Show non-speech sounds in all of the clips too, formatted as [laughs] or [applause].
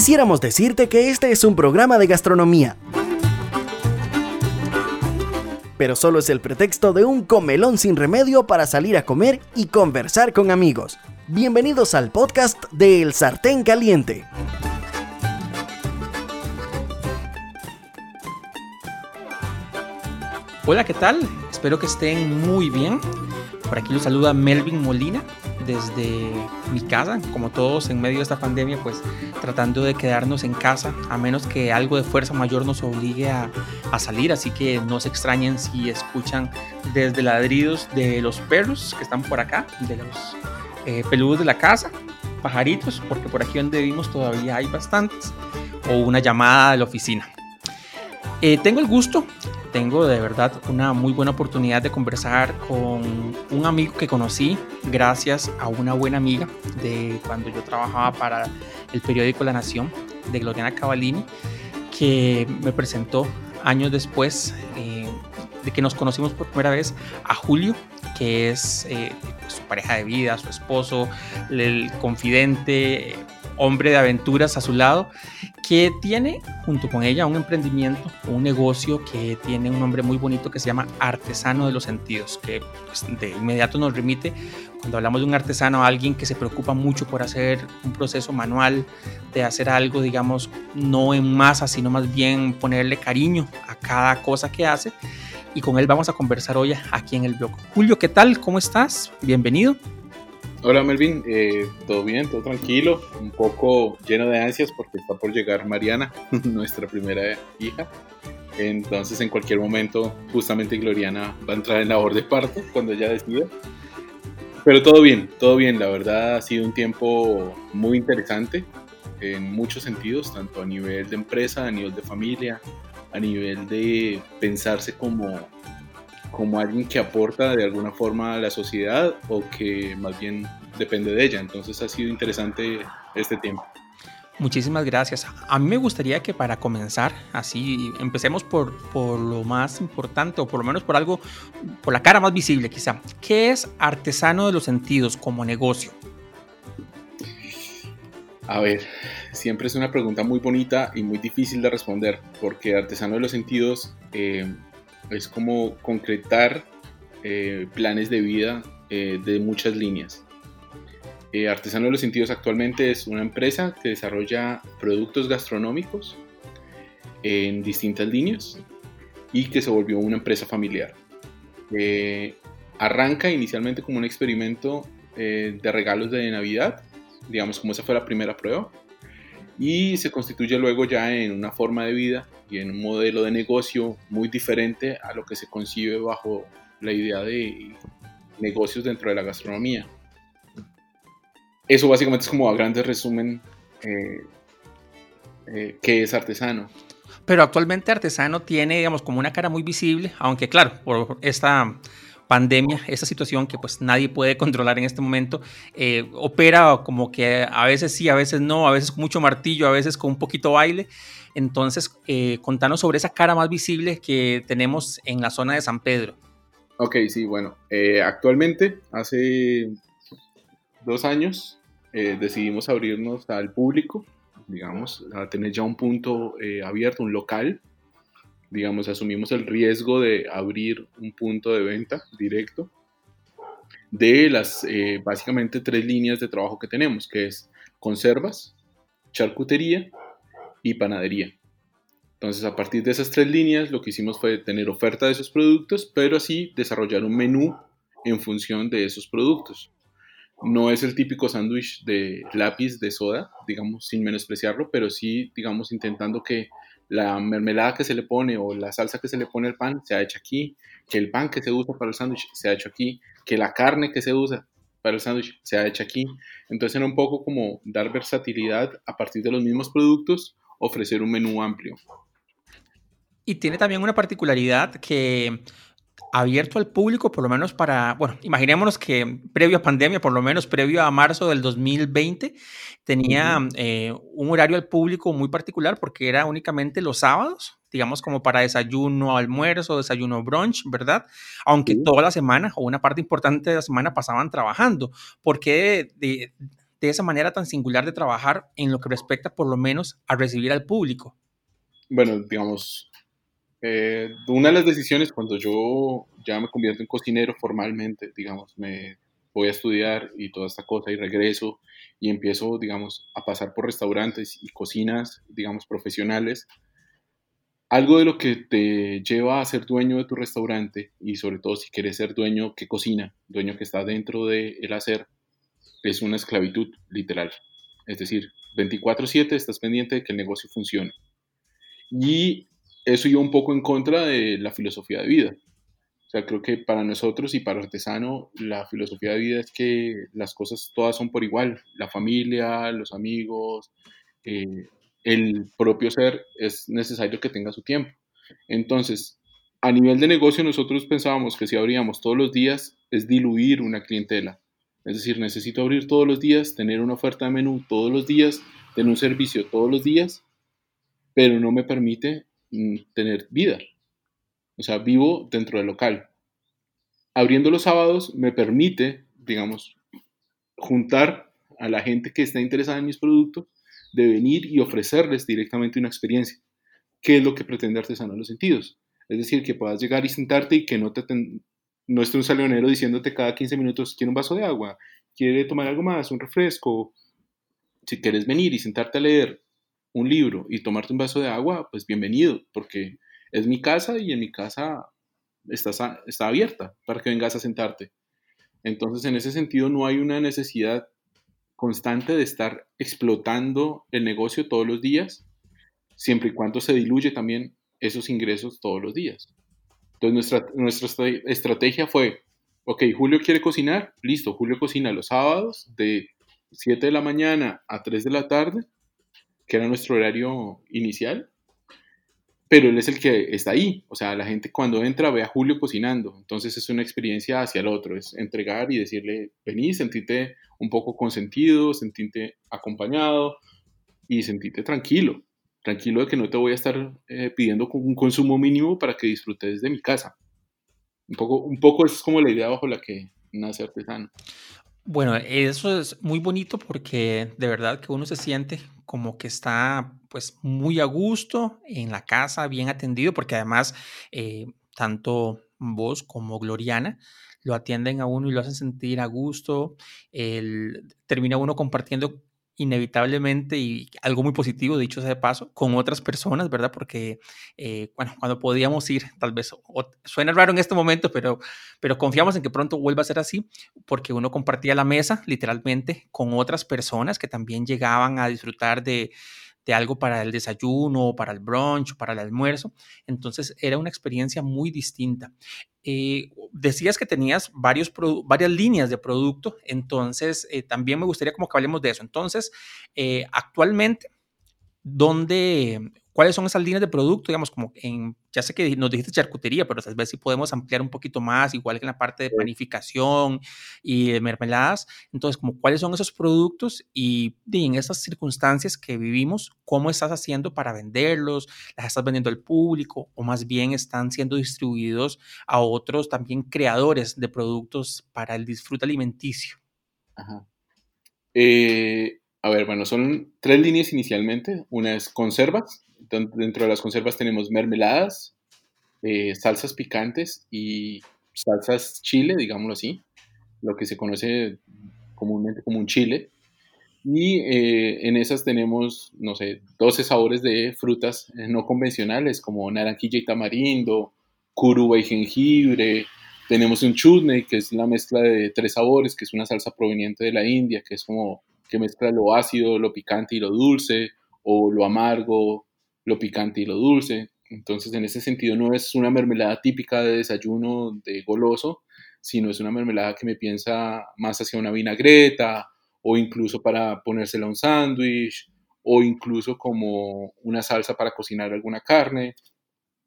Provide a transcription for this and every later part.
Quisiéramos decirte que este es un programa de gastronomía. Pero solo es el pretexto de un comelón sin remedio para salir a comer y conversar con amigos. Bienvenidos al podcast de El Sartén Caliente. Hola, ¿qué tal? Espero que estén muy bien. Por aquí los saluda Melvin Molina desde mi casa, como todos en medio de esta pandemia, pues tratando de quedarnos en casa, a menos que algo de fuerza mayor nos obligue a, salir, así que no se extrañen si escuchan desde ladridos de los perros que están por acá, de los eh, peludos de la casa, pajaritos, porque por aquí donde vivimos todavía hay bastantes, o una llamada de la oficina. Eh, tengo el gusto tengo de verdad una muy buena oportunidad de conversar con un amigo que conocí gracias a una buena amiga de cuando yo trabajaba para el periódico La Nación de Gloriana Cavallini, que me presentó años después eh, de que nos conocimos por primera vez a Julio, que es eh, su pareja de vida, su esposo, el confidente, hombre de aventuras a su lado que tiene junto con ella un emprendimiento, un negocio que tiene un nombre muy bonito que se llama Artesano de los Sentidos, que pues, de inmediato nos remite, cuando hablamos de un artesano, a alguien que se preocupa mucho por hacer un proceso manual, de hacer algo, digamos, no en masa, sino más bien ponerle cariño a cada cosa que hace. Y con él vamos a conversar hoy aquí en el blog. Julio, ¿qué tal? ¿Cómo estás? Bienvenido. Hola Melvin, eh, todo bien, todo tranquilo, un poco lleno de ansias porque está por llegar Mariana, [laughs] nuestra primera hija. Entonces en cualquier momento justamente Gloriana va a entrar en labor de parto cuando ella decida. Pero todo bien, todo bien, la verdad ha sido un tiempo muy interesante en muchos sentidos, tanto a nivel de empresa, a nivel de familia, a nivel de pensarse como como alguien que aporta de alguna forma a la sociedad o que más bien depende de ella. Entonces ha sido interesante este tiempo. Muchísimas gracias. A mí me gustaría que para comenzar, así empecemos por, por lo más importante o por lo menos por algo, por la cara más visible quizá. ¿Qué es artesano de los sentidos como negocio? A ver, siempre es una pregunta muy bonita y muy difícil de responder porque artesano de los sentidos eh, es como concretar eh, planes de vida eh, de muchas líneas. Eh, Artesano de los Sentidos actualmente es una empresa que desarrolla productos gastronómicos en distintas líneas y que se volvió una empresa familiar. arranca inicialmente como un experimento de regalos de Navidad, digamos como esa fue la primera prueba, y se constituye luego ya en una forma de vida y en un modelo de negocio muy diferente a lo que se concibe bajo la idea de negocios dentro de la gastronomía. Eso básicamente es como a grandes resumen eh, eh, qué es artesano. Pero actualmente artesano tiene, digamos, como una cara muy visible, aunque claro, por esta pandemia, esta situación que pues nadie puede controlar en este momento, eh, opera como que a veces sí, a veces no, a veces con mucho martillo, a veces con un poquito baile. Entonces, eh, contanos sobre esa cara más visible que tenemos en la zona de San Pedro. Ok, sí, bueno, eh, actualmente, hace dos años, decidimos abrirnos al público, digamos, a tener ya un punto abierto, un local, digamos, asumimos el riesgo de abrir un punto de venta directo de las eh, básicamente tres líneas de trabajo que tenemos, que es conservas, charcutería y panadería. Entonces, a partir de esas tres líneas, lo que hicimos fue tener oferta de esos productos, pero así desarrollar un menú en función de esos productos. No es el típico sándwich de lápiz de soda, digamos, sin menospreciarlo, pero sí, digamos, intentando que la mermelada que se le pone o la salsa que se le pone al pan se ha hecho aquí, que el pan que se usa para el sándwich se ha hecho aquí, que la carne que se usa para el sándwich se ha hecho aquí. Entonces era un poco como dar versatilidad a partir de los mismos productos, ofrecer un menú amplio. Y tiene también una particularidad que abierto al público, por lo menos para, bueno, imaginémonos que previo a pandemia, por lo menos previo a marzo del 2020, tenía eh, un horario al público muy particular porque era únicamente los sábados, digamos como para desayuno, almuerzo, desayuno, brunch, ¿verdad? Aunque toda la semana o una parte importante de la semana pasaban trabajando. ¿Por qué de esa manera tan singular de trabajar en lo que respecta por lo menos a recibir al público? Bueno, digamos, eh, una de las decisiones cuando yo ya me convierto en cocinero formalmente, digamos, me voy a estudiar y toda esta cosa y regreso y empiezo, digamos, a pasar por restaurantes y cocinas, digamos, profesionales, algo de lo que te lleva a ser dueño de tu restaurante y sobre todo si quieres ser dueño que cocina, dueño que está dentro del el hacer, es una esclavitud literal. Es decir, 24/7 estás pendiente de que el negocio funcione. Y eso iba un poco en contra de la filosofía de vida. O sea, creo que para nosotros y para el artesano, la filosofía de vida es que las cosas todas son por igual. La familia, los amigos, eh, el propio ser es necesario que tenga su tiempo. Entonces, a nivel de negocio, nosotros pensábamos que si abríamos todos los días es diluir una clientela. Es decir, necesito abrir todos los días, tener una oferta de menú todos los días, tener un servicio todos los días, pero no me permite tener vida. O sea, vivo dentro del local. Abriendo los sábados me permite, digamos, juntar a la gente que está interesada en mis productos, de venir y ofrecerles directamente una experiencia. ¿Qué es lo que pretende Artesano en los Sentidos? Es decir, que puedas llegar y sentarte y que no, te no esté un salonero diciéndote cada 15 minutos, quiere un vaso de agua, quiere tomar algo más, un refresco. Si quieres venir y sentarte a leer un libro y tomarte un vaso de agua, pues bienvenido, porque es mi casa y en mi casa está, está abierta para que vengas a sentarte. Entonces, en ese sentido, no hay una necesidad constante de estar explotando el negocio todos los días, siempre y cuando se diluye también esos ingresos todos los días. Entonces, nuestra, nuestra estrategia fue, ok, Julio quiere cocinar, listo, Julio cocina los sábados de 7 de la mañana a 3 de la tarde, que era nuestro horario inicial, pero él es el que está ahí. O sea, la gente cuando entra ve a Julio cocinando. Entonces es una experiencia hacia el otro, es entregar y decirle, vení, sentite un poco consentido, sentite acompañado y sentite tranquilo. Tranquilo de que no te voy a estar eh, pidiendo un consumo mínimo para que disfrutes de mi casa. Un poco, un poco es como la idea bajo la que nace artesano. Bueno, eso es muy bonito porque de verdad que uno se siente como que está pues muy a gusto en la casa, bien atendido, porque además eh, tanto vos como Gloriana lo atienden a uno y lo hacen sentir a gusto, el, termina uno compartiendo inevitablemente y algo muy positivo, dicho sea de paso, con otras personas, ¿verdad? Porque, eh, bueno, cuando podíamos ir, tal vez, suena raro en este momento, pero, pero confiamos en que pronto vuelva a ser así, porque uno compartía la mesa literalmente con otras personas que también llegaban a disfrutar de, algo para el desayuno, para el brunch, para el almuerzo. Entonces era una experiencia muy distinta. Eh, decías que tenías varios varias líneas de producto, entonces eh, también me gustaría como que hablemos de eso. Entonces, eh, actualmente, ¿dónde, ¿Cuáles son esas líneas de producto? Digamos, como en, ya sé que nos dijiste charcutería, pero tal vez si podemos ampliar un poquito más, igual que en la parte de panificación y de mermeladas. Entonces, como cuáles son esos productos y, en esas circunstancias que vivimos, ¿cómo estás haciendo para venderlos? ¿Las estás vendiendo al público o más bien están siendo distribuidos a otros también creadores de productos para el disfrute alimenticio? Ajá. Eh, a ver, bueno, son tres líneas inicialmente. Una es conservas, dentro de las conservas tenemos mermeladas, eh, salsas picantes y salsas chile, digámoslo así, lo que se conoce comúnmente como un chile. Y eh, en esas tenemos, no sé, 12 sabores de frutas no convencionales como naranjilla y tamarindo, curuba y jengibre. Tenemos un chutney, que es la mezcla de tres sabores, que es una salsa proveniente de la India, que es como que mezcla lo ácido, lo picante y lo dulce, o lo amargo, lo picante y lo dulce. Entonces, en ese sentido, no es una mermelada típica de desayuno de goloso, sino es una mermelada que me piensa más hacia una vinagreta o incluso para ponérsela a un sándwich o incluso como una salsa para cocinar alguna carne.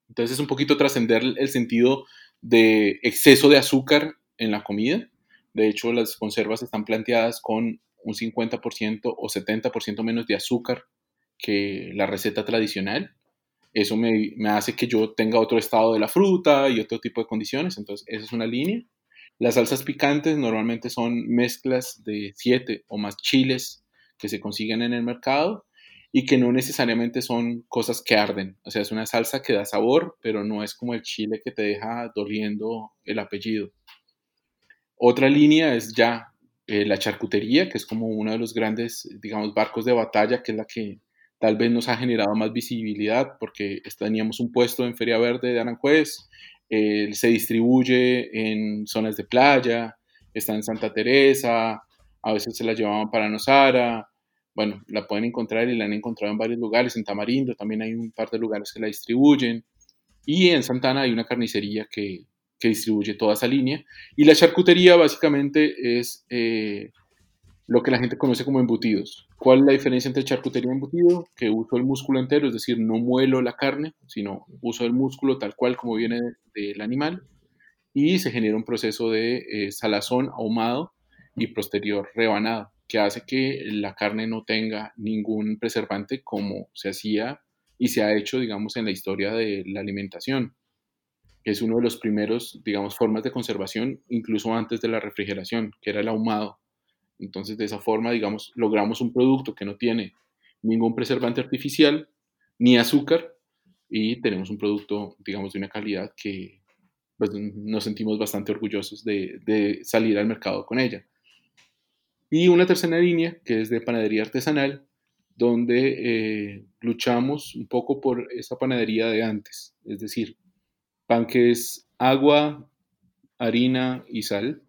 Entonces es un poquito trascender el sentido de exceso de azúcar en la comida. De hecho, las conservas están planteadas con un 50% o 70% menos de azúcar que la receta tradicional. Eso me, hace que yo tenga otro estado de la fruta y otro tipo de condiciones. Entonces, esa es una línea. Las salsas picantes normalmente son mezclas de siete o más chiles que se consiguen en el mercado y que no necesariamente son cosas que arden. O sea, es una salsa que da sabor, pero no es como el chile que te deja doliendo el apellido. Otra línea es ya eh, la charcutería, que es como uno de los grandes, digamos, barcos de batalla, que es la que tal vez nos ha generado más visibilidad, porque teníamos un puesto en Feria Verde de Aranjuez, eh, se distribuye en zonas de playa, está en Santa Teresa, a veces se la llevaban para Nosara, bueno, la pueden encontrar y la han encontrado en varios lugares, en Tamarindo también hay un par de lugares que la distribuyen, y en Santana hay una carnicería que, que distribuye toda esa línea. Y la charcutería básicamente es eh, lo que la gente conoce como embutidos. ¿Cuál es la diferencia entre charcutería y embutido? Que uso el músculo entero, es decir, no muelo la carne, sino uso el músculo tal cual como viene del animal y se genera un proceso de eh, salazón ahumado y posterior rebanado, que hace que la carne no tenga ningún preservante como se hacía y se ha hecho, digamos, en la historia de la alimentación es uno de los primeros, digamos, formas de conservación, incluso antes de la refrigeración, que era el ahumado. Entonces, de esa forma, digamos, logramos un producto que no tiene ningún preservante artificial ni azúcar y tenemos un producto, digamos, de una calidad que pues, nos sentimos bastante orgullosos de, salir al mercado con ella. Y una tercera línea, que es de panadería artesanal, donde eh, luchamos un poco por esa panadería de antes, es decir, pan que es agua, harina y sal,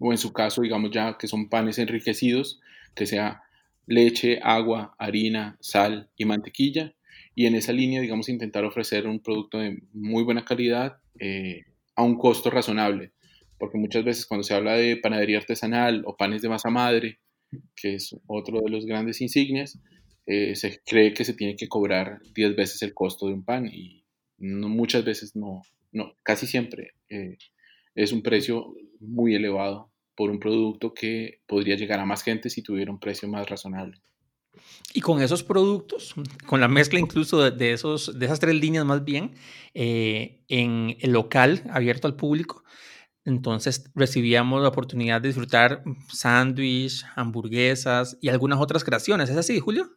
o en su caso, digamos ya que son panes enriquecidos, que sea leche, agua, harina, sal y mantequilla. Y en esa línea, digamos, intentar ofrecer un producto de muy buena calidad eh, a un costo razonable. Porque muchas veces cuando se habla de panadería artesanal o panes de masa madre, que es otro de los grandes insignias, eh, se cree que se tiene que cobrar 10 veces el costo de un pan y muchas veces no, no casi siempre eh, es un precio muy elevado por un producto que podría llegar a más gente si tuviera un precio más razonable. Y con esos productos, con la mezcla incluso de, esos, de esas tres líneas más bien, eh, en el local abierto al público, entonces recibíamos la oportunidad de disfrutar sándwich, hamburguesas y algunas otras creaciones. ¿Es así, Julio?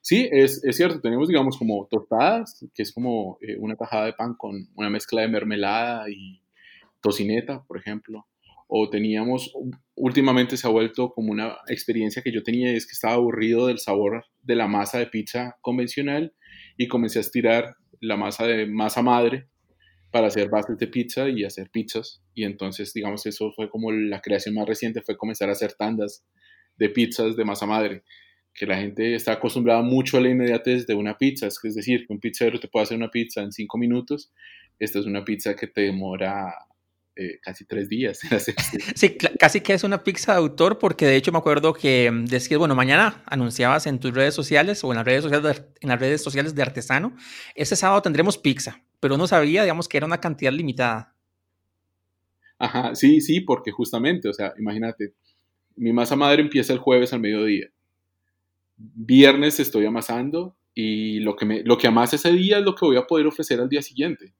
Sí, es, es, cierto, tenemos, digamos, como tostadas, que es como eh, una tajada de pan con una mezcla de mermelada y tocineta, por ejemplo. O teníamos, últimamente se ha vuelto como una experiencia que yo tenía, es que estaba aburrido del sabor de la masa de pizza convencional y comencé a estirar la masa de masa madre para hacer bases de pizza y hacer pizzas. Y entonces, digamos, eso fue como la creación más reciente, fue comenzar a hacer tandas de pizzas de masa madre que la gente está acostumbrada mucho a la inmediatez de una pizza, es decir, que un pizzero te puede hacer una pizza en cinco minutos, esta es una pizza que te demora eh, casi tres días. [laughs] Sí, casi que es una pizza de autor, porque de hecho me acuerdo que mm, decías, bueno, mañana anunciabas en tus redes sociales o en las redes sociales de, en las redes sociales de Artesano, ese sábado tendremos pizza, pero no sabía, digamos, que era una cantidad limitada. Ajá, sí, sí, porque justamente, o sea, imagínate, mi masa madre empieza el jueves al mediodía viernes estoy amasando y lo que, me, lo que amase ese día es lo que voy a poder ofrecer al día siguiente.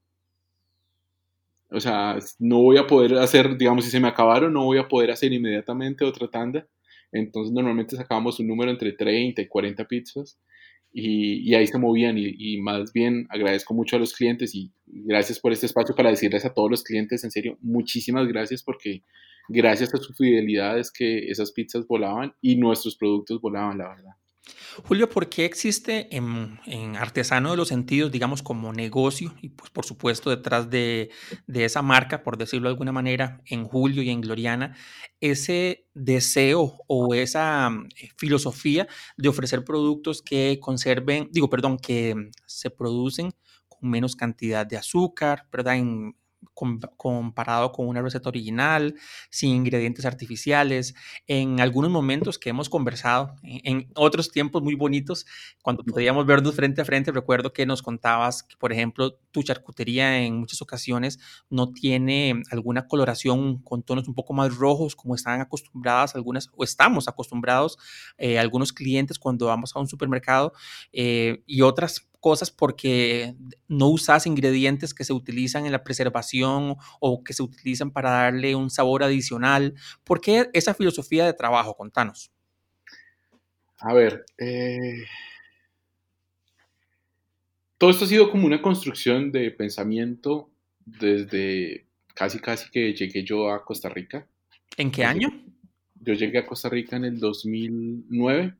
O sea, no voy a poder hacer, digamos, si se me acabaron, no voy a poder hacer inmediatamente otra tanda. Entonces normalmente sacábamos un número entre 30 y 40 pizzas y, ahí se movían y, y, más bien agradezco mucho a los clientes y gracias por este espacio para decirles a todos los clientes, en serio, muchísimas gracias porque gracias a su fidelidad es que esas pizzas volaban y nuestros productos volaban, la verdad. Julio, ¿por qué existe en, Artesano de los Sentidos, digamos, como negocio y pues por supuesto detrás de, esa marca, por decirlo de alguna manera, en Julio y en Gloriana, ese deseo o esa eh, filosofía de ofrecer productos que conserven, digo, perdón, que se producen con menos cantidad de azúcar, ¿verdad? Comparado con una receta original, sin ingredientes artificiales. En algunos momentos que hemos conversado, en, otros tiempos muy bonitos, cuando podíamos vernos frente a frente, recuerdo que nos contabas que, por ejemplo, tu charcutería en muchas ocasiones no tiene alguna coloración con tonos un poco más rojos, como están acostumbradas algunas, o estamos acostumbrados eh, algunos clientes cuando vamos a un supermercado, eh, y otras cosas porque no usas ingredientes que se utilizan en la preservación o que se utilizan para darle un sabor adicional. ¿Por qué esa filosofía de trabajo? Contanos. A ver, eh, todo esto ha sido como una construcción de pensamiento desde casi casi que llegué yo a Costa Rica. ¿En qué año? Yo llegué a Costa Rica en el 2009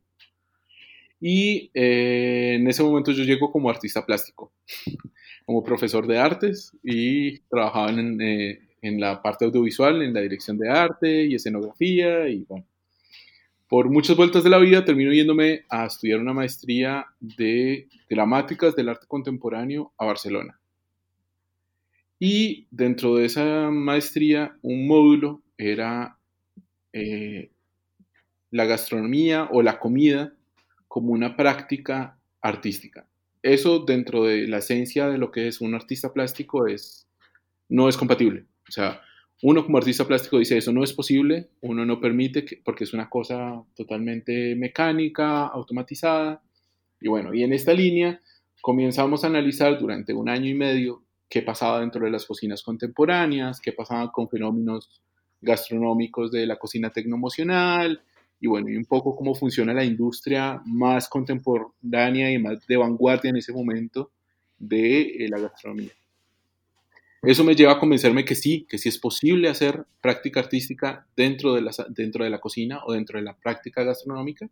y eh, en ese momento yo llego como artista plástico, como profesor de artes y trabajaba en, eh, en, la parte audiovisual, en la dirección de arte y escenografía y bueno. Por muchas vueltas de la vida termino yéndome a estudiar una maestría de gramáticas del arte contemporáneo a Barcelona. Y dentro de esa maestría, un módulo era eh, la gastronomía o la comida como una práctica artística. Eso dentro de la esencia de lo que es un artista plástico es, no es compatible. O sea, uno como artista plástico dice eso no es posible, uno no permite porque es una cosa totalmente mecánica, automatizada. Y bueno, y en esta línea comenzamos a analizar durante un año y medio qué pasaba dentro de las cocinas contemporáneas, qué pasaba con fenómenos gastronómicos de la cocina tecnoemocional, y bueno, y un poco cómo funciona la industria más contemporánea y más de vanguardia en ese momento de eh, la gastronomía. Eso me lleva a convencerme que sí, que sí es posible hacer práctica artística dentro de la, cocina o dentro de la práctica gastronómica.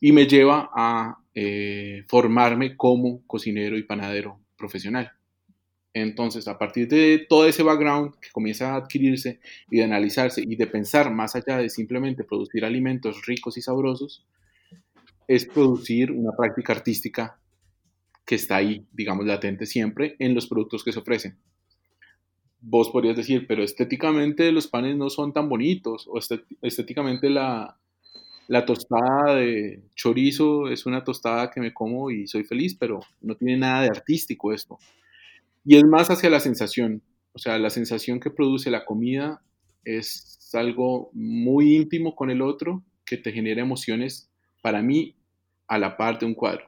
Y me lleva a eh, formarme como cocinero y panadero profesional. Entonces, a partir de todo ese background que comienza a adquirirse y de analizarse y de pensar más allá de simplemente producir alimentos ricos y sabrosos, es producir una práctica artística que está ahí, digamos, latente siempre en los productos que se ofrecen. Vos podrías decir, pero estéticamente los panes no son tan bonitos, o estéticamente la, la tostada de chorizo es una tostada que me como y soy feliz, pero no tiene nada de artístico esto. Y es más hacia la sensación, o sea, la sensación que produce la comida es algo muy íntimo con el otro que te genera emociones para mí a la par de un cuadro.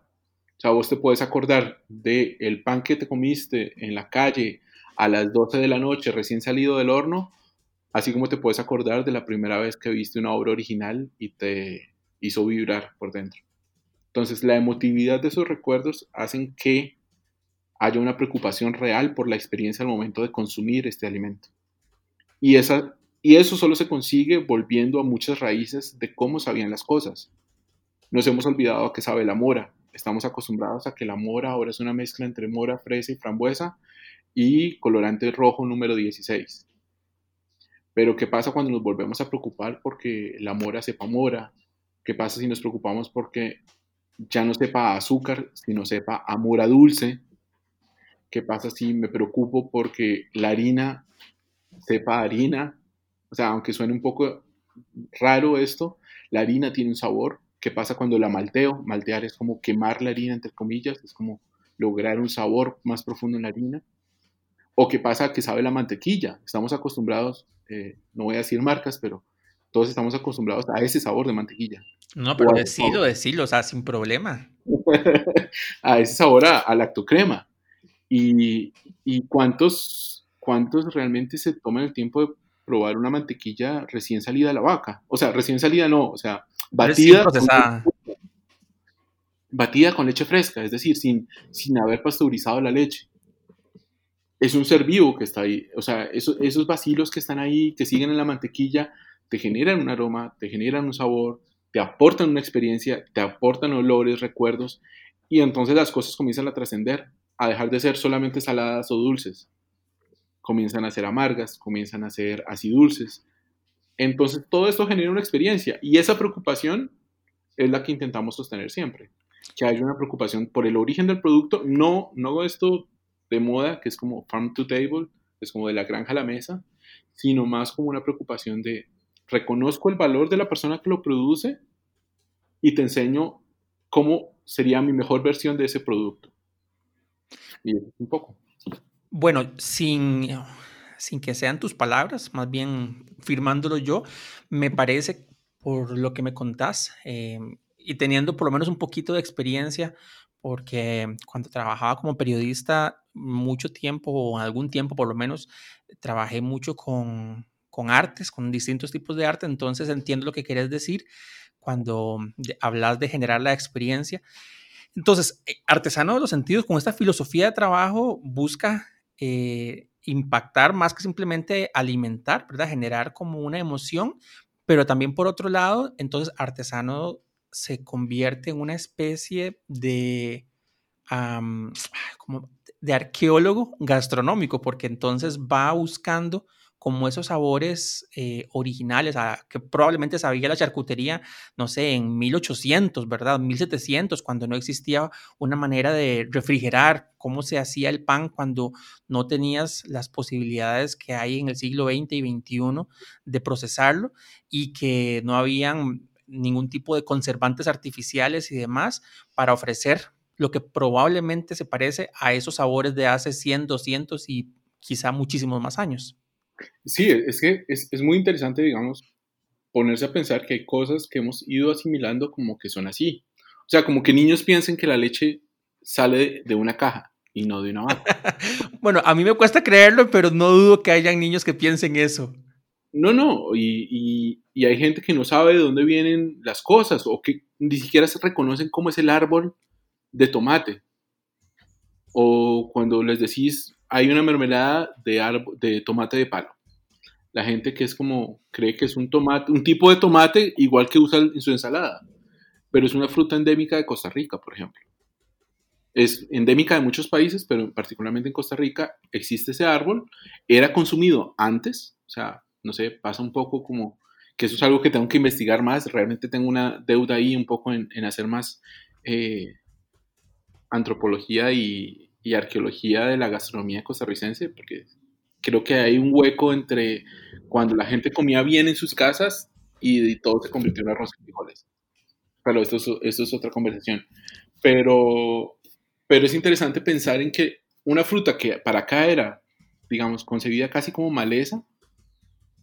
O sea, vos te puedes acordar del el pan que te comiste en la calle a las 12 de la noche recién salido del horno, así como te puedes acordar de la primera vez que viste una obra original y te hizo vibrar por dentro. Entonces, la emotividad de esos recuerdos hacen que haya una preocupación real por la experiencia al momento de consumir este alimento. Y, esa, y eso solo se consigue volviendo a muchas raíces de cómo sabían las cosas. Nos hemos olvidado a qué sabe la mora. Estamos acostumbrados a que la mora ahora es una mezcla entre mora, fresa y frambuesa y colorante rojo número 16. Pero ¿qué pasa cuando nos volvemos a preocupar porque la mora sepa mora? ¿Qué pasa si nos preocupamos porque ya no sepa azúcar, sino sepa a mora dulce? ¿Qué pasa si me preocupo porque la harina sepa harina? O sea, aunque suene un poco raro esto, la harina tiene un sabor. ¿Qué pasa cuando la malteo? Maltear es como quemar la harina, entre comillas, es como lograr un sabor más profundo en la harina. ¿O qué pasa que sabe la mantequilla? Estamos acostumbrados, eh, no voy a decir marcas, pero todos estamos acostumbrados a ese sabor de mantequilla. No, pero decilo, decilo, o sea, sin problema. [laughs] a ese sabor a, a lactocrema. Y, cuántos, cuántos realmente se toman el tiempo de probar una mantequilla recién salida de la vaca. O sea, recién salida no, o sea, batida. Con, batida con leche fresca, es decir, sin, sin haber pasteurizado la leche. Es un ser vivo que está ahí. O sea, esos, esos vacilos que están ahí, que siguen en la mantequilla, te generan un aroma, te generan un sabor, te aportan una experiencia, te aportan olores, recuerdos, y entonces las cosas comienzan a trascender a dejar de ser solamente saladas o dulces. Comienzan a ser amargas, comienzan a ser dulces Entonces todo esto genera una experiencia y esa preocupación es la que intentamos sostener siempre. Que haya una preocupación por el origen del producto, no, no esto de moda, que es como farm to table, es como de la granja a la mesa, sino más como una preocupación de reconozco el valor de la persona que lo produce y te enseño cómo sería mi mejor versión de ese producto un poco. Bueno, sin, sin que sean tus palabras, más bien firmándolo yo, me parece, por lo que me contás, eh, y teniendo por lo menos un poquito de experiencia, porque cuando trabajaba como periodista, mucho tiempo, o algún tiempo por lo menos, trabajé mucho con, con artes, con distintos tipos de arte, entonces entiendo lo que quieres decir cuando hablas de generar la experiencia. Entonces, eh, Artesano de los Sentidos, con esta filosofía de trabajo, busca eh, impactar más que simplemente alimentar. Generar como una emoción, pero también por otro lado, entonces Artesano se convierte en una especie de, como de arqueólogo gastronómico, porque entonces va buscando como esos sabores eh, originales, que probablemente sabía la charcutería, no sé, en 1800, ¿verdad? 1700, cuando no existía una manera de refrigerar cómo se hacía el pan cuando no tenías las posibilidades que hay en el siglo XX y XXI de procesarlo y que no habían ningún tipo de conservantes artificiales y demás para ofrecer lo que probablemente se parece a esos sabores de hace 100, 200 y quizá muchísimos más años. Sí, es que es, es, muy interesante, digamos, ponerse a pensar que hay cosas que hemos ido asimilando como que son así. O sea, como que niños piensen que la leche sale de una caja y no de una vaca. [laughs] bueno, a mí me cuesta creerlo, pero no dudo que hayan niños que piensen eso. No, no, y, y, y, hay gente que no sabe de dónde vienen las cosas o que ni siquiera se reconocen cómo es el árbol de tomate. O cuando les decís hay una mermelada de, de tomate de palo. La gente que es como, cree que es un tomate, un tipo de tomate igual que usa en su ensalada, pero es una fruta endémica de Costa Rica, por ejemplo. Es endémica de muchos países, pero particularmente en Costa Rica existe ese árbol. Era consumido antes, o sea, no sé, pasa un poco como que eso es algo que tengo que investigar más. Realmente tengo una deuda ahí un poco en, hacer más eh, antropología y, y arqueología de la gastronomía costarricense, porque creo que hay un hueco entre cuando la gente comía bien en sus casas y, todo se convirtió en arroz y frijoles. Pero esto es, otra conversación. Pero, pero es interesante pensar en que una fruta que para acá era, digamos, concebida casi como maleza,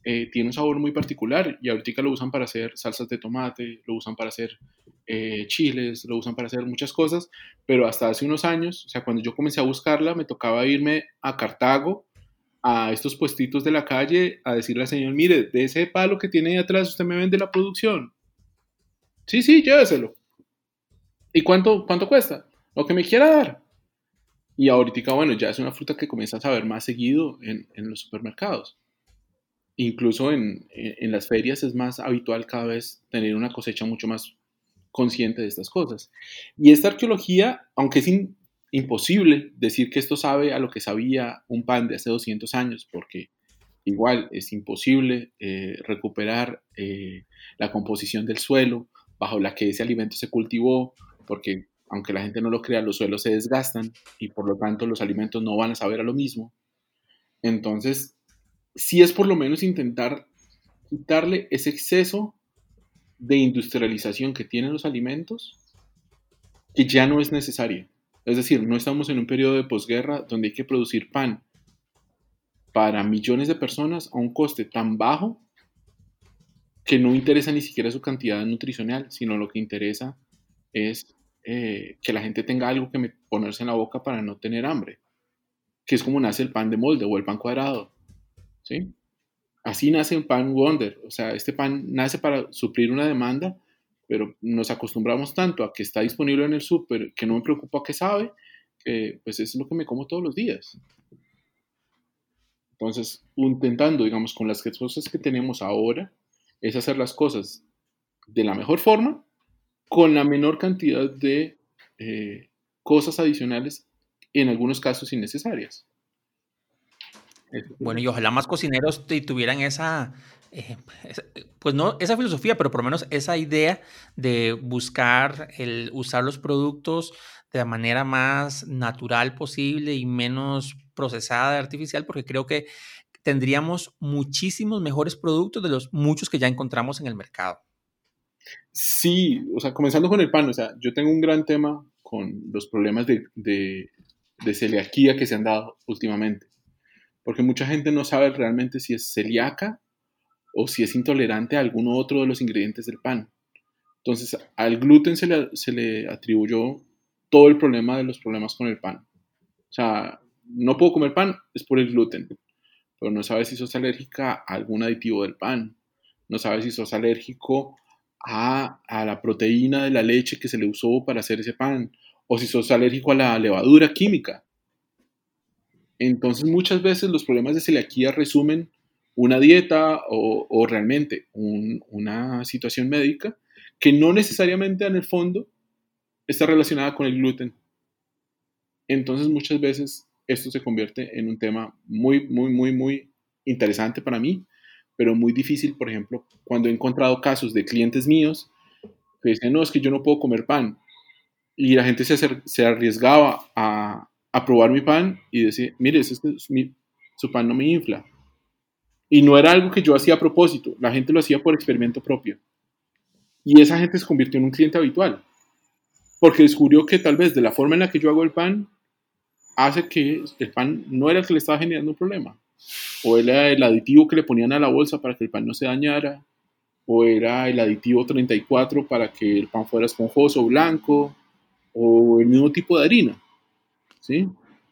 eh, tiene un sabor muy particular y ahorita lo usan para hacer salsas de tomate, lo usan para hacer eh, chiles, lo usan para hacer muchas cosas, pero hasta hace unos años, o sea, cuando yo comencé a buscarla, me tocaba irme a Cartago, a estos puestitos de la calle, a decirle al señor, mire, de ese palo que tiene ahí atrás, usted me vende la producción. Sí, sí, lléveselo. ¿Y cuánto, cuánto cuesta? Lo que me quiera dar. Y ahorita, bueno, ya es una fruta que comienza a saber más seguido en, en los supermercados incluso en, las ferias es más habitual cada vez tener una cosecha mucho más consciente de estas cosas. Y esta arqueología, aunque es imposible decir que esto sabe a lo que sabía un pan de hace 200 años, porque igual es imposible eh, recuperar eh, la composición del suelo bajo la que ese alimento se cultivó, porque aunque la gente no lo crea, los suelos se desgastan y por lo tanto los alimentos no van a saber a lo mismo. Entonces, si es por lo menos intentar quitarle ese exceso de industrialización que tienen los alimentos, que ya no es necesario. Es decir, no estamos en un periodo de posguerra donde hay que producir pan para millones de personas a un coste tan bajo que no interesa ni siquiera su cantidad nutricional, sino lo que interesa es eh, que la gente tenga algo que ponerse en la boca para no tener hambre, que es como nace el pan de molde o el pan cuadrado. ¿sí? Así nace un pan Wonder, o sea, este pan nace para suplir una demanda, pero nos acostumbramos tanto a que está disponible en el súper, que no me preocupa qué sabe, que pues es lo que me como todos los días. Entonces, intentando, digamos, con las cosas que tenemos ahora, es hacer las cosas de la mejor forma, con la menor cantidad de eh, cosas adicionales, en algunos casos innecesarias. Bueno, y ojalá más cocineros tuvieran esa, eh, pues no esa filosofía, pero por lo menos esa idea de buscar el usar los productos de la manera más natural posible y menos procesada, artificial, porque creo que tendríamos muchísimos mejores productos de los muchos que ya encontramos en el mercado. Sí, o sea, comenzando con el pan, o sea, yo tengo un gran tema con los problemas de, de, de celiaquía que se han dado últimamente porque mucha gente no sabe realmente si es celíaca o si es intolerante a alguno otro de los ingredientes del pan. Entonces, al gluten se le, atribuyó todo el problema de los problemas con el pan. O sea, no puedo comer pan, es por el gluten, pero no sabes si sos alérgica a algún aditivo del pan, no sabes si sos alérgico a, a la proteína de la leche que se le usó para hacer ese pan, o si sos alérgico a la levadura química. Entonces muchas veces los problemas de celiaquía resumen una dieta o, realmente una situación médica que no necesariamente en el fondo está relacionada con el gluten. Entonces muchas veces esto se convierte en un tema muy, muy, muy, muy interesante para mí, pero muy difícil, por ejemplo, cuando he encontrado casos de clientes míos que dicen, no, es que yo no puedo comer pan. Y la gente se, se arriesgaba a, a, probar mi pan y decir, mire, es su pan no me infla. Y no era algo que yo hacía a propósito, la gente lo hacía por experimento propio. Y esa gente se convirtió en un cliente habitual, porque descubrió que tal vez de la forma en la que yo hago el pan, hace que el pan no era el que le estaba generando un problema, o era el aditivo que le ponían a la bolsa para que el pan no se dañara, o era el aditivo 34 para que el pan fuera esponjoso blanco, o el mismo tipo de harina. ¿sí?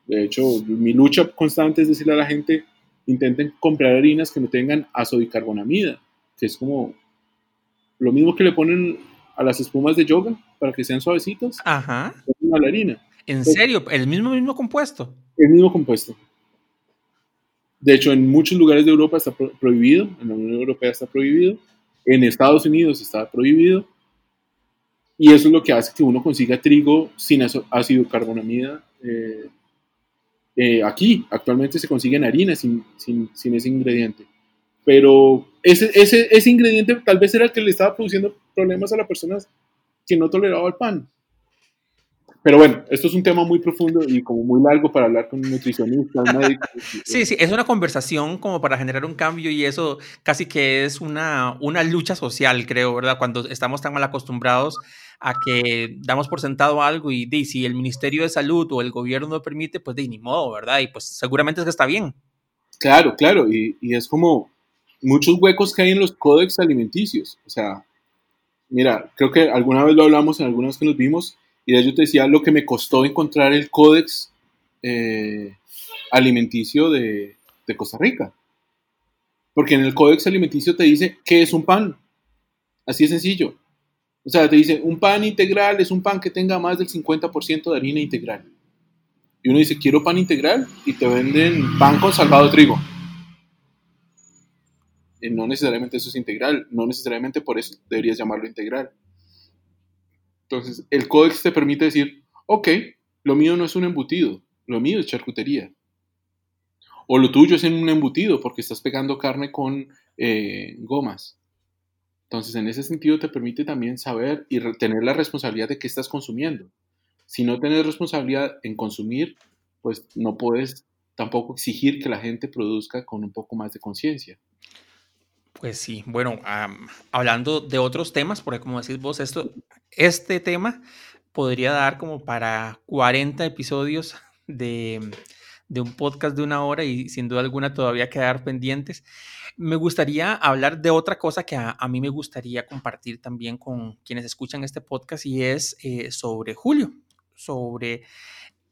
De hecho, mi lucha constante es decirle a la gente, intenten comprar harinas que no tengan azodicarbonamida, que es como lo mismo que le ponen a las espumas de yoga para que sean suavecitas. Ajá. A la harina. ¿En serio? ¿El mismo, mismo compuesto? El mismo compuesto. De hecho, en muchos lugares de Europa está prohibido, en la Unión Europea está prohibido, en Estados Unidos está prohibido, y eso es lo que hace que uno consiga trigo sin ácido carbonamida eh, eh, aquí actualmente se consiguen harinas sin, sin, ese ingrediente. Pero ese, ese, ese, ingrediente tal vez era el que le estaba produciendo problemas a las personas que no toleraba el pan. Pero bueno, esto es un tema muy profundo y como muy largo para hablar con un nutricionista, [laughs] médico. sí, sí, es una conversación como para generar un cambio y eso casi que es una, una lucha social, creo, ¿verdad? Cuando estamos tan mal acostumbrados a que damos por sentado algo y de, si el Ministerio de Salud o el gobierno no permite, pues de ni modo, ¿verdad? Y pues seguramente es que está bien. Claro, claro, y, y es como muchos huecos que hay en los códex alimenticios. O sea, mira, creo que alguna vez lo hablamos en algunas que nos vimos, y de te decía lo que me costó encontrar el códex eh, alimenticio de, Costa Rica. Porque en el códex alimenticio te dice qué es un pan. Así de sencillo. O sea, te dice, un pan integral es un pan que tenga más del 50% de harina integral. Y uno dice, quiero pan integral y te venden pan con salvado de trigo. Y no necesariamente eso es integral, no necesariamente por eso deberías llamarlo integral. Entonces, el códex te permite decir, ok, lo mío no es un embutido, lo mío es charcutería. O lo tuyo es en un embutido porque estás pegando carne con eh, gomas. Entonces, en ese sentido te permite también saber y tener la responsabilidad de qué estás consumiendo. Si no tienes responsabilidad en consumir, pues no puedes tampoco exigir que la gente produzca con un poco más de conciencia. Pues sí, bueno, hablando de otros temas, porque como decís vos, esto, este tema podría dar como para 40 episodios de, de un podcast de una hora y sin duda alguna todavía quedar pendientes. Me gustaría hablar de otra cosa que a, mí me gustaría compartir también con quienes escuchan este podcast y es eh, sobre Julio, sobre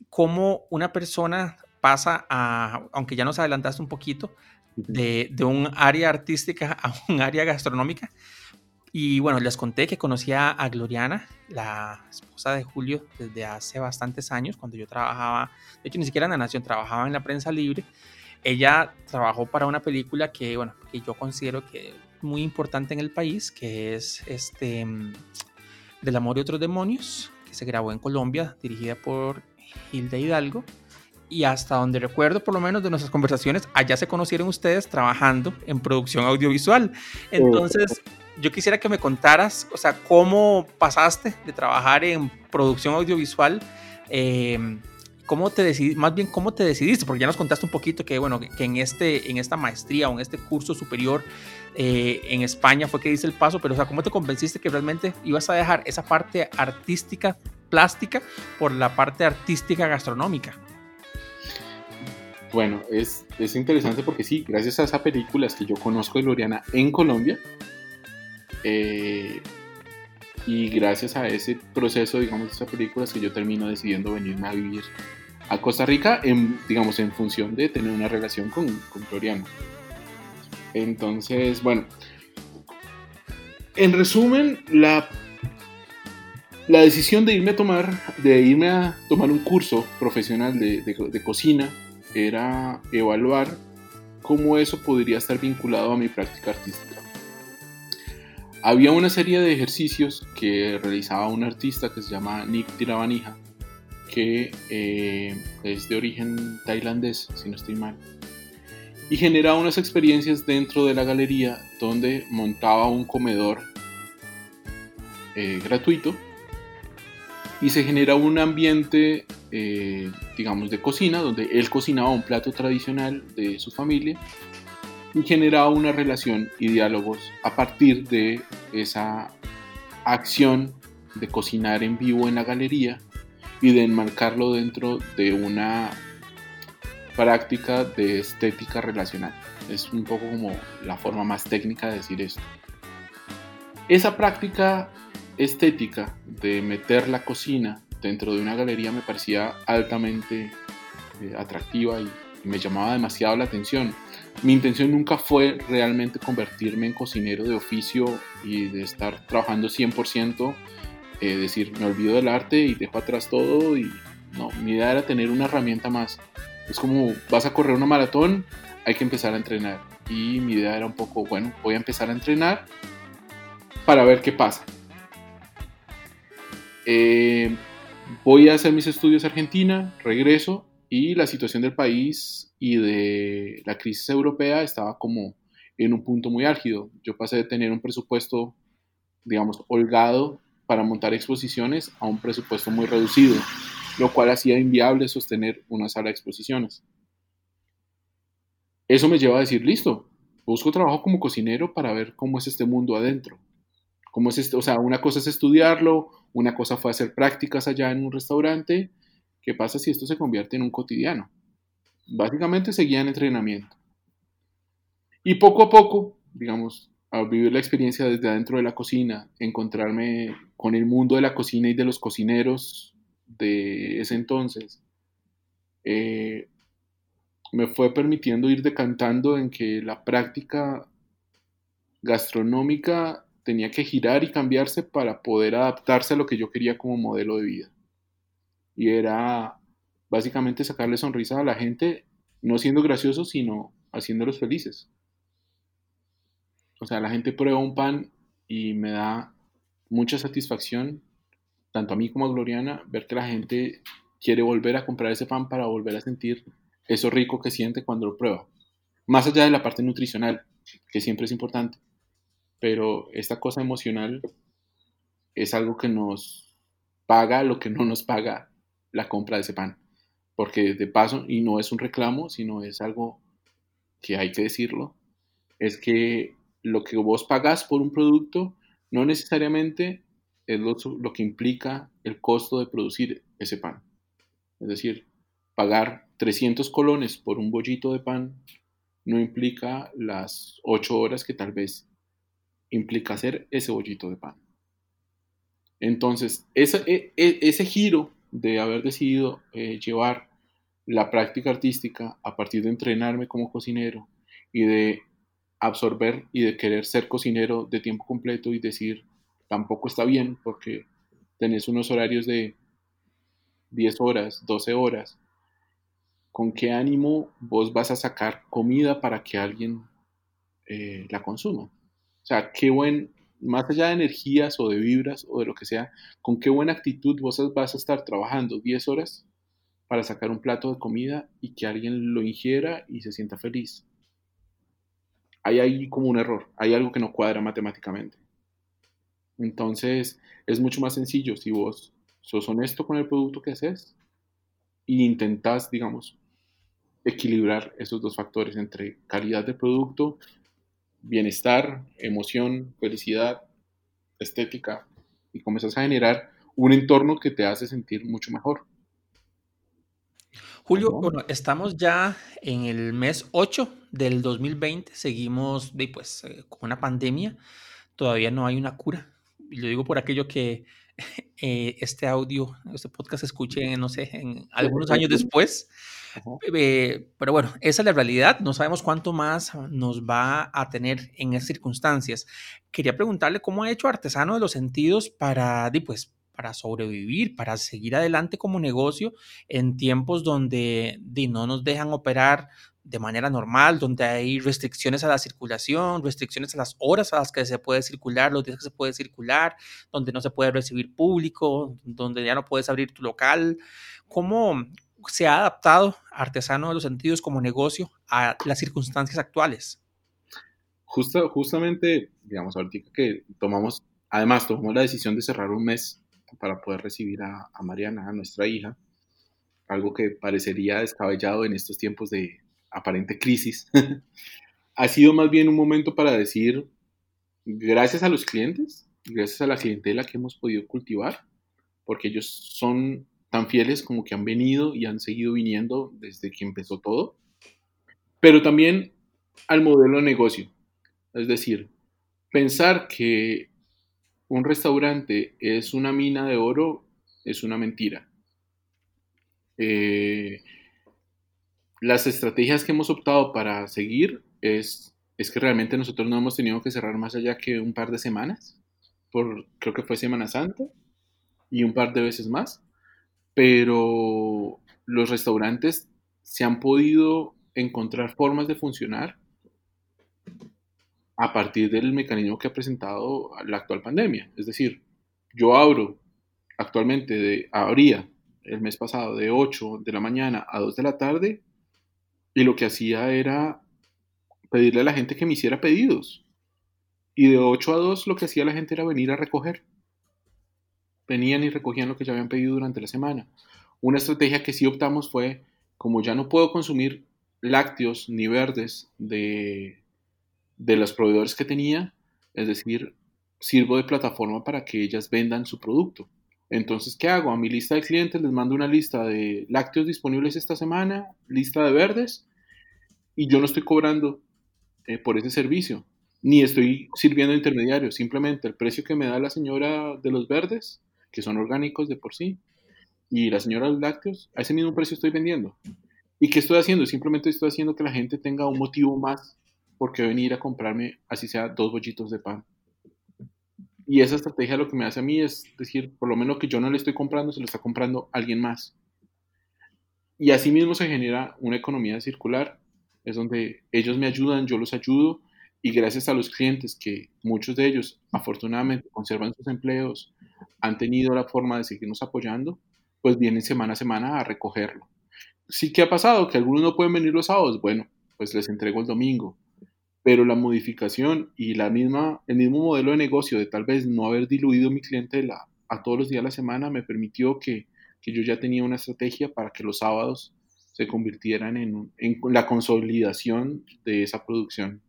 cómo una persona pasa a, aunque ya nos adelantaste un poquito, de, de un área artística [laughs] a un área gastronómica. Y bueno, les conté que conocía a Gloriana, la esposa de Julio, desde hace bastantes años, cuando yo trabajaba, de hecho ni siquiera en la Nación, trabajaba en la prensa libre. Ella trabajó para una película que, bueno, que yo considero que muy importante en el país, que es este mm, Del amor y otros demonios, que se grabó en Colombia, dirigida por Hilda Hidalgo. Y hasta donde recuerdo, por lo menos de nuestras conversaciones, allá se conocieron ustedes trabajando en producción audiovisual. Entonces, yo quisiera que me contaras, o sea, cómo pasaste de trabajar en producción audiovisual, eh, cómo te decidiste, más bien cómo te decidiste, porque ya nos contaste un poquito que, bueno, que en, este, en esta maestría o en este curso superior eh, en España fue que hice el paso, pero, o sea, ¿cómo te convenciste que realmente ibas a dejar esa parte artística, plástica, por la parte artística gastronómica? Bueno, es, es interesante porque sí, gracias a esa película es que yo conozco a Gloriana en Colombia, eh, Y gracias a ese proceso, digamos, de esta película, es que yo termino decidiendo venirme a vivir a Costa Rica, en, digamos, en función de tener una relación con, con. Entonces, bueno, en resumen, la, la decisión de irme a tomar, de irme a tomar un curso profesional de, de cocina era evaluar cómo eso podría estar vinculado a mi práctica artística. Había una serie de ejercicios que realizaba un artista que se llama Nick Tiravanija, que eh, es de origen tailandés, si no estoy mal, y generaba unas experiencias dentro de la galería donde montaba un comedor eh, gratuito y se genera un ambiente, eh, digamos, de cocina, donde él cocinaba un plato tradicional de su familia y generaba una relación y diálogos a partir de esa acción de cocinar en vivo en la galería y de enmarcarlo dentro de una práctica de estética relacional. Es un poco como la forma más técnica de decir esto. Esa práctica estética de meter la cocina dentro de una galería me parecía altamente eh, atractiva y, me llamaba demasiado la atención. Mi intención nunca fue realmente convertirme en cocinero de oficio y de estar trabajando 100%, eh, decir, me olvido del arte y dejo atrás todo y no, mi idea era tener una herramienta más. Es como vas a correr una maratón, hay que empezar a entrenar. Y mi idea era un poco, bueno, voy a empezar a entrenar para ver qué pasa. Eh, voy a hacer mis estudios en Argentina, regreso y la situación del país y de la crisis europea estaba como en un punto muy álgido. Yo pasé de tener un presupuesto, digamos, holgado para montar exposiciones a un presupuesto muy reducido, lo cual hacía inviable sostener una sala de exposiciones. Eso me lleva a decir, listo, busco trabajo como cocinero para ver cómo es este mundo adentro. Cómo es este, o sea, una cosa es estudiarlo, una cosa fue hacer prácticas allá en un restaurante. ¿Qué pasa si esto se convierte en un cotidiano? Básicamente seguía en entrenamiento. Y poco a poco, digamos, al vivir la experiencia desde adentro de la cocina, encontrarme con el mundo de la cocina y de los cocineros de ese entonces, eh, me fue permitiendo ir decantando en que la práctica gastronómica tenía que girar y cambiarse para poder adaptarse a lo que yo quería como modelo de vida. Y era básicamente sacarle sonrisa a la gente, no siendo gracioso, sino haciéndolos felices. O sea, la gente prueba un pan y me da mucha satisfacción, tanto a mí como a Gloriana, ver que la gente quiere volver a comprar ese pan para volver a sentir eso rico que siente cuando lo prueba. Más allá de la parte nutricional, que siempre es importante pero esta cosa emocional es algo que nos paga lo que no nos paga la compra de ese pan. Porque de paso, y no es un reclamo, sino es algo que hay que decirlo, es que lo que vos pagas por un producto no necesariamente es lo, lo que implica el costo de producir ese pan. Es decir, pagar 300 colones por un bollito de pan no implica las 8 horas que tal vez implica hacer ese bollito de pan. Entonces, ese, e, e, giro de haber decidido eh, llevar la práctica artística a partir de entrenarme como cocinero y de absorber y de querer ser cocinero de tiempo completo y decir, tampoco está bien porque tenés unos horarios de 10 horas, 12 horas. ¿Con qué ánimo vos vas a sacar comida para que alguien eh, la consuma? O sea, qué buen, más allá de energías o de vibras o de lo que sea, con qué buena actitud vos vas a estar trabajando 10 horas para sacar un plato de comida y que alguien lo ingiera y se sienta feliz. Hay ahí como un error, hay algo que no cuadra matemáticamente. Entonces, es mucho más sencillo si vos sos honesto con el producto que haces e intentás, digamos, equilibrar esos dos factores entre calidad de producto bienestar, emoción, felicidad, estética, y comienzas a generar un entorno que te hace sentir mucho mejor. Julio, bueno, estamos ya en el mes 8 del 2020, seguimos pues, eh, con una pandemia, todavía no hay una cura. y lo digo por aquello que [laughs] eh, este audio, este podcast se escuche, no sé, en algunos años después. Eh, pero bueno, esa es la realidad. No sabemos cuánto más nos va a tener en esas circunstancias. Quería preguntarle cómo ha hecho Artesano de los Sentidos para, pues, para sobrevivir, para seguir adelante como negocio en tiempos donde no nos dejan operar de manera normal, donde hay restricciones a la circulación, restricciones a las horas a las que se puede circular, los días que se puede circular, donde no se puede recibir público, donde ya no puedes abrir tu local. ¿Cómo se ha adaptado Artesano de los Sentidos como negocio a las circunstancias actuales? Justamente, digamos, ahorita que tomamos, además tomamos la decisión de cerrar un mes para poder recibir a, a Mariana, a nuestra hija, algo que parecería descabellado en estos tiempos de, aparente crisis, [laughs] ha sido más bien un momento para decir, gracias a los clientes, gracias a la clientela que hemos podido cultivar, porque ellos son tan fieles como que han venido y han seguido viniendo desde que empezó todo, pero también al modelo de negocio. Es decir, pensar que un restaurante es una mina de oro es una mentira. Eh, las estrategias que hemos optado para seguir es, es que realmente nosotros no hemos tenido que cerrar más allá que un par de semanas, por creo que fue Semana Santa y un par de veces más, pero los restaurantes se han podido encontrar formas de funcionar a partir del mecanismo que ha presentado la actual pandemia. Es decir, yo abro actualmente, de, abría el mes pasado de 8 de la mañana a 2 de la tarde y lo que hacía era pedirle a la gente que me hiciera pedidos. Y de 8 a 2 lo que hacía la gente era venir a recoger. Venían y recogían lo que ya habían pedido durante la semana. Una estrategia que sí optamos fue, como ya no puedo consumir lácteos ni verdes de, de los proveedores que tenía, es decir, sirvo de plataforma para que ellas vendan su producto. Entonces, ¿qué hago? A mi lista de clientes les mando una lista de lácteos disponibles esta semana, lista de verdes, y yo no estoy cobrando eh, por ese servicio, ni estoy sirviendo intermediario, simplemente el precio que me da la señora de los verdes, que son orgánicos de por sí, y la señora lácteos, a ese mismo precio estoy vendiendo. ¿Y qué estoy haciendo? Simplemente estoy haciendo que la gente tenga un motivo más por qué venir a comprarme, así sea, dos bollitos de pan. Y esa estrategia lo que me hace a mí es decir, por lo menos que yo no le estoy comprando, se lo está comprando alguien más. Y así mismo se genera una economía circular, es donde ellos me ayudan, yo los ayudo, y gracias a los clientes que muchos de ellos afortunadamente conservan sus empleos, han tenido la forma de seguirnos apoyando, pues vienen semana a semana a recogerlo. Sí que ha pasado que algunos no pueden venir los sábados, bueno, pues les entrego el domingo, pero la modificación y la misma, el mismo modelo de negocio de tal vez no haber diluido mi clientela a todos los días de la semana me permitió que, que yo ya tenía una estrategia para que los sábados se convirtieran en, en la consolidación de esa producción.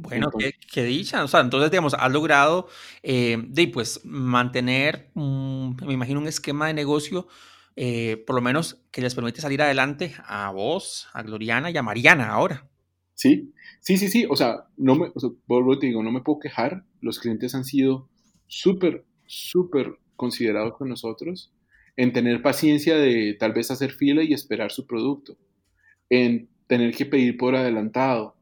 Bueno, qué, dicha. O sea, entonces, digamos, has logrado eh, de, pues, mantener, me imagino, un esquema de negocio, eh, por lo menos que les permite salir adelante a vos, a Gloriana y a Mariana ahora. Sí, sí, sí, sí. O sea, no me, o te digo, no me puedo quejar. Los clientes han sido súper, súper considerados con nosotros en tener paciencia de tal vez hacer fila y esperar su producto, en tener que pedir por adelantado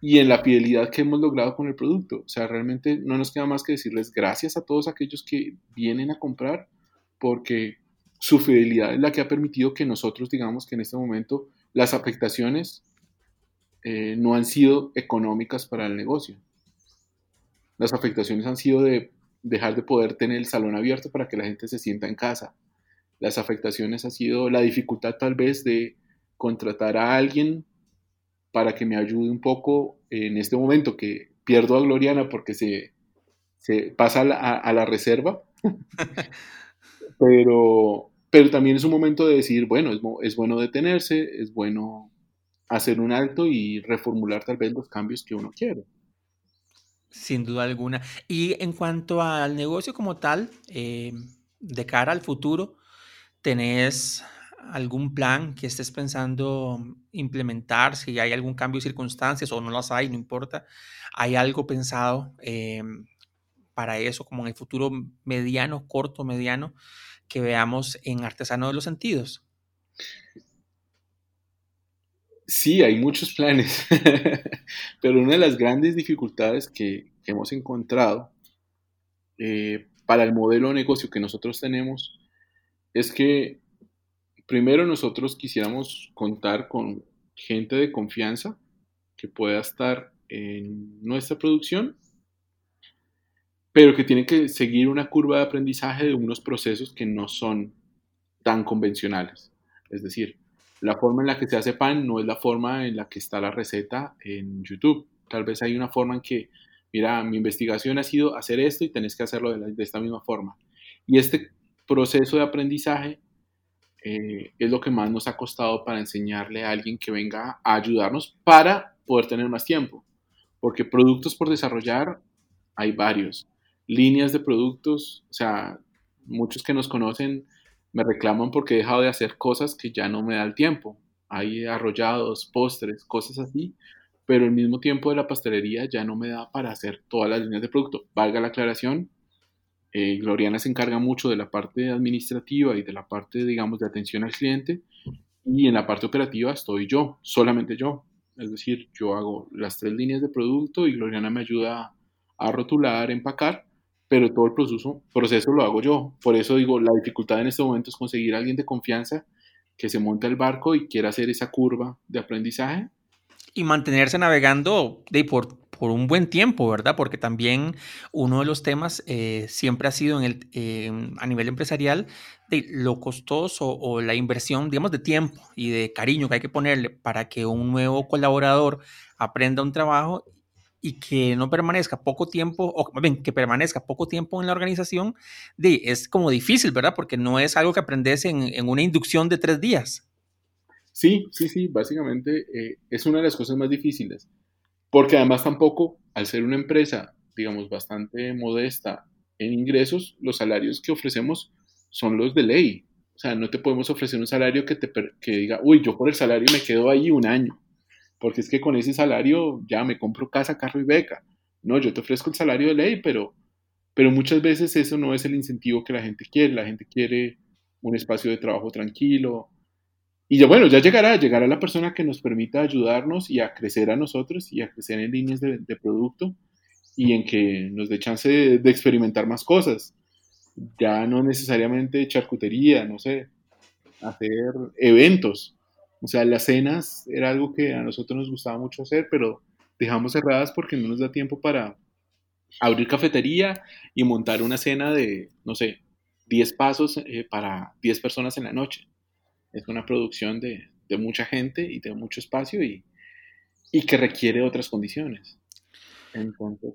y en la fidelidad que hemos logrado con el producto. O sea, realmente no nos queda más que decirles gracias a todos aquellos que vienen a comprar porque su fidelidad es la que ha permitido que nosotros digamos que en este momento las afectaciones eh, no han sido económicas para el negocio. Las afectaciones han sido de dejar de poder tener el salón abierto para que la gente se sienta en casa. Las afectaciones han sido la dificultad tal vez de contratar a alguien para que me ayude un poco en este momento que pierdo a Gloriana porque se, se pasa a la, reserva. [laughs] pero, pero también es un momento de decir, bueno, es, es bueno detenerse, es bueno hacer un alto y reformular tal vez los cambios que uno quiere. Sin duda alguna. Y en cuanto al negocio como tal, eh, de cara al futuro, ¿tenés algún plan que estés pensando implementar? Si hay algún cambio de circunstancias o no las hay, no importa. ¿Hay algo pensado eh, para eso, como en el futuro mediano, corto, mediano, que veamos en Artesano de los Sentidos? Sí, hay muchos planes, [laughs] pero una de las grandes dificultades que, hemos encontrado eh, para el modelo de negocio que nosotros tenemos es que primero nosotros quisiéramos contar con gente de confianza que pueda estar en nuestra producción, pero que tiene que seguir una curva de aprendizaje de unos procesos que no son tan convencionales. Es decir, la forma en la que se hace pan no es la forma en la que está la receta en YouTube. Tal vez hay una forma en que, mira, mi investigación ha sido hacer esto y tenés que hacerlo de, esta misma forma. Y este proceso de aprendizaje eh, es lo que más nos ha costado para enseñarle a alguien que venga a ayudarnos para poder tener más tiempo. Porque productos por desarrollar hay varios. Líneas de productos, o sea, muchos que nos conocen me reclaman porque he dejado de hacer cosas que ya no me da el tiempo. Hay arrollados, postres, cosas así, pero al mismo tiempo de la pastelería ya no me da para hacer todas las líneas de producto. Valga la aclaración, eh, Gloriana se encarga mucho de la parte administrativa y de la parte, digamos, de atención al cliente, y en la parte operativa estoy yo, solamente yo. Es decir, yo hago las tres líneas de producto y Gloriana me ayuda a rotular, empacar, pero todo el proceso, proceso lo hago yo. Por eso digo, la dificultad en este momento es conseguir a alguien de confianza que se monte al barco y quiera hacer esa curva de aprendizaje. Y mantenerse navegando por, por un buen tiempo, ¿verdad? Porque también uno de los temas eh, siempre ha sido en el, a nivel empresarial de lo costoso o la inversión, digamos, de tiempo y de cariño que hay que ponerle para que un nuevo colaborador aprenda un trabajo y que no permanezca poco tiempo, o bien, que permanezca poco tiempo en la organización, de, es como difícil, ¿verdad? Porque no es algo que aprendes en, en una inducción de tres días. Sí, sí, sí, básicamente eh, es una de las cosas más difíciles, porque además tampoco, al ser una empresa, digamos, bastante modesta en ingresos, los salarios que ofrecemos son los de ley. O sea, no te podemos ofrecer un salario que te que diga, uy, yo por el salario me quedo ahí un año porque es que con ese salario ya me compro casa, carro y beca. No, yo te ofrezco el salario de ley, pero, pero muchas veces eso no es el incentivo que la gente quiere. La gente quiere un espacio de trabajo tranquilo. Y ya bueno, ya llegará, llegará la persona que nos permita ayudarnos y a crecer a nosotros y a crecer en líneas de, producto y en que nos dé chance de experimentar más cosas. Ya no necesariamente charcutería, no sé, hacer eventos, o sea, las cenas era algo que a nosotros nos gustaba mucho hacer, pero dejamos cerradas porque no nos da tiempo para abrir cafetería y montar una cena de, no sé, 10 pasos eh, para 10 personas en la noche. Es una producción de, de mucha gente y de mucho espacio y, y, que requiere otras condiciones. Entonces,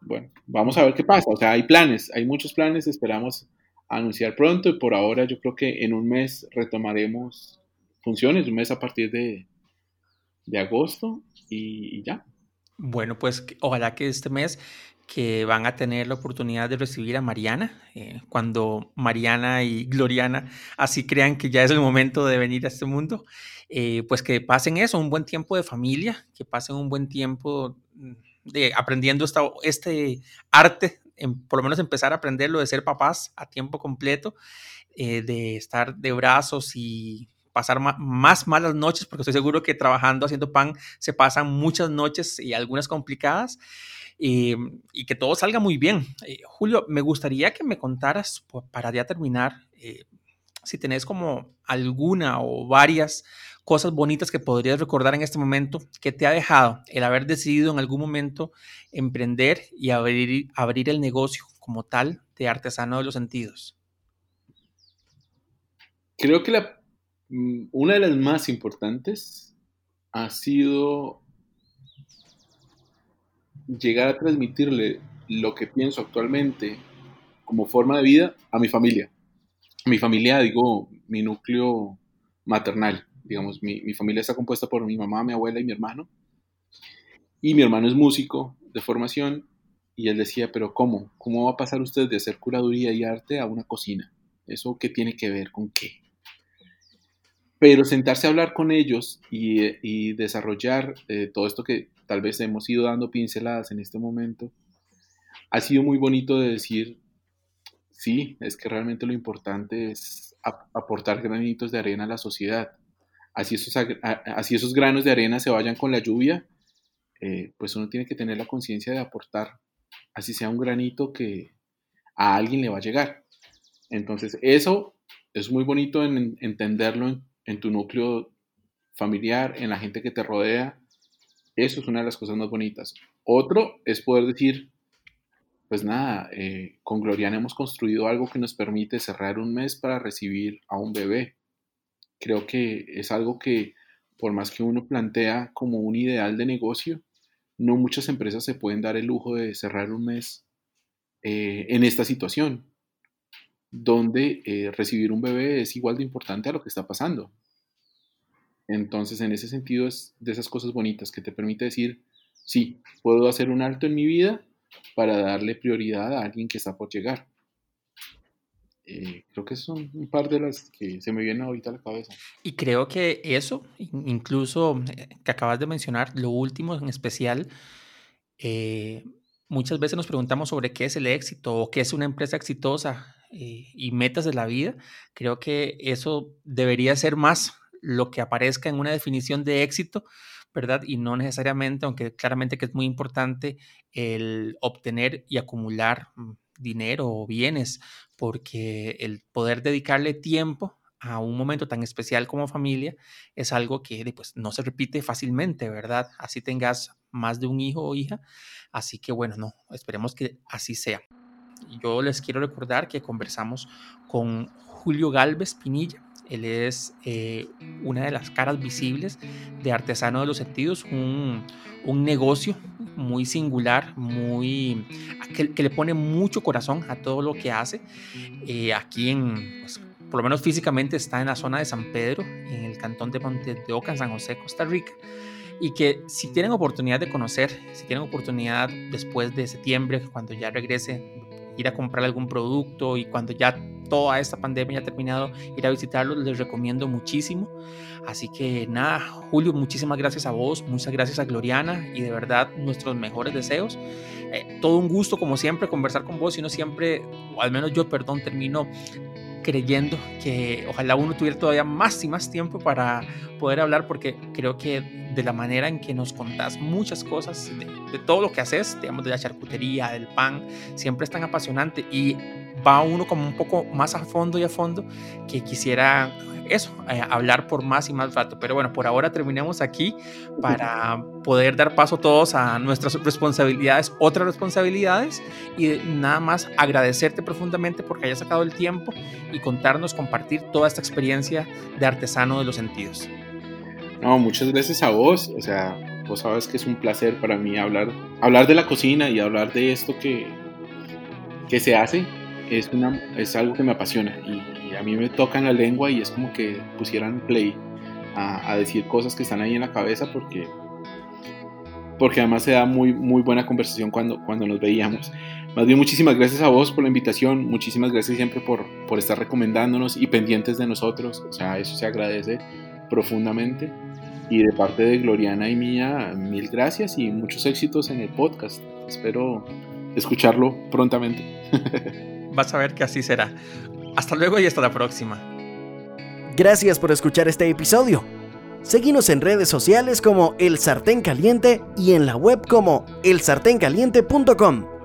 bueno, vamos a ver qué pasa. O sea, hay planes, hay muchos planes, esperamos anunciar pronto y por ahora yo creo que en un mes retomaremos funciones, un mes a partir de, de agosto y, ya. Bueno, pues ojalá que este mes que van a tener la oportunidad de recibir a Mariana, eh, cuando Mariana y Gloriana así crean que ya es el momento de venir a este mundo, eh, pues que pasen eso, un buen tiempo de familia, que pasen un buen tiempo de aprendiendo esta, este arte, en, por lo menos empezar a aprenderlo de ser papás a tiempo completo, eh, de estar de brazos y pasar más malas noches, porque estoy seguro que trabajando haciendo pan se pasan muchas noches y algunas complicadas. Y, que todo salga muy bien. Eh, Julio, me gustaría que me contaras, para ya terminar, eh, si tenés como alguna o varias cosas bonitas que podrías recordar en este momento que te ha dejado el haber decidido en algún momento emprender y abrir, abrir el negocio como tal de artesano de los sentidos. Creo que Mm, una de las más importantes ha sido llegar a transmitirle lo que pienso actualmente como forma de vida a mi familia. Mi familia, digo, mi núcleo maternal, digamos, mi, mi, familia está compuesta por mi mamá, mi abuela y mi hermano. Y mi hermano es músico de formación y él decía, pero ¿cómo? ¿Cómo va a pasar usted de hacer curaduría y arte a una cocina? ¿Eso qué tiene que ver con qué? pero sentarse a hablar con ellos y, desarrollar eh, todo esto que tal vez hemos ido dando pinceladas en este momento, ha sido muy bonito de decir, sí, es que realmente lo importante es aportar granitos de arena a la sociedad. Así esos, así esos granos de arena se vayan con la lluvia, eh, pues uno tiene que tener la conciencia de aportar, así sea un granito que a alguien le va a llegar. Entonces, eso es muy bonito en, entenderlo en, tu núcleo familiar, en la gente que te rodea. Eso es una de las cosas más bonitas. Otro es poder decir, pues nada, eh, con Gloriana hemos construido algo que nos permite cerrar un mes para recibir a un bebé. Creo que es algo que, por más que uno plantea como un ideal de negocio, no muchas empresas se pueden dar el lujo de cerrar un mes eh, en esta situación, donde eh, recibir un bebé es igual de importante a lo que está pasando. Entonces, en ese sentido, es de esas cosas bonitas que te permite decir, sí, puedo hacer un alto en mi vida para darle prioridad a alguien que está por llegar. Eh, creo que son un par de las que se me vienen ahorita a la cabeza. Y creo que eso, incluso eh, que acabas de mencionar, lo último en especial, eh, muchas veces nos preguntamos sobre qué es el éxito o qué es una empresa exitosa y metas de la vida. Creo que eso debería ser más lo que aparezca en una definición de éxito ¿verdad? Y no necesariamente, aunque claramente que es muy importante el obtener y acumular mm, dinero o bienes, porque el poder dedicarle tiempo a un momento tan especial como familia es algo que pues, no se repite fácilmente, ¿verdad? Así tengas más de un hijo o hija. Así que bueno, no, esperemos que así sea. Yo les quiero recordar que conversamos con Julio Galvez Pinilla, él es eh, una de las caras visibles de Artesano de los Sentidos, un, negocio muy singular, muy que, le pone mucho corazón a todo lo que hace. Eh, aquí en, pues, por lo menos físicamente está en la zona de San Pedro, en el cantón de Monte de Oca, en San José, Costa Rica. Y que si tienen oportunidad de conocer, si tienen oportunidad después de septiembre, cuando ya regrese, ir a comprar algún producto y cuando ya toda esta pandemia ha terminado, ir a visitarlos, les recomiendo muchísimo. Así que nada, Julio, muchísimas gracias a vos, muchas gracias a Gloriana y de verdad nuestros mejores deseos. Eh, todo un gusto, como siempre, conversar con vos y no siempre, o al menos yo, perdón, termino creyendo que ojalá uno tuviera todavía más y más tiempo para poder hablar porque creo que de la manera en que nos contás muchas cosas de, todo lo que haces, digamos de la charcutería, del pan, siempre es tan apasionante y va uno como un poco más a fondo y a fondo que quisiera eso, eh, hablar por más y más rato. Pero bueno, por ahora terminemos aquí para poder dar paso todos a nuestras responsabilidades, otras responsabilidades y nada más agradecerte profundamente porque hayas sacado el tiempo y contarnos, compartir toda esta experiencia de artesano de los sentidos. No, muchas gracias a vos. O sea, vos sabes que es un placer para mí hablar, hablar de la cocina y hablar de esto que, que se hace es, una, es algo que me apasiona a mí me tocan la lengua y es como que pusieran play a, decir cosas que están ahí en la cabeza porque, porque además se da muy, muy buena conversación cuando, cuando nos veíamos. Más bien, muchísimas gracias a vos por la invitación, muchísimas gracias siempre por, por estar recomendándonos y pendientes de nosotros, o sea, eso se agradece profundamente. Y de parte de Gloriana y mía, mil gracias y muchos éxitos en el podcast. Espero escucharlo prontamente. [laughs] vas a ver que así será. Hasta luego y hasta la próxima. Gracias por escuchar este episodio. Seguimos en redes sociales como El Sartén Caliente y en la web como elsartencaliente.com.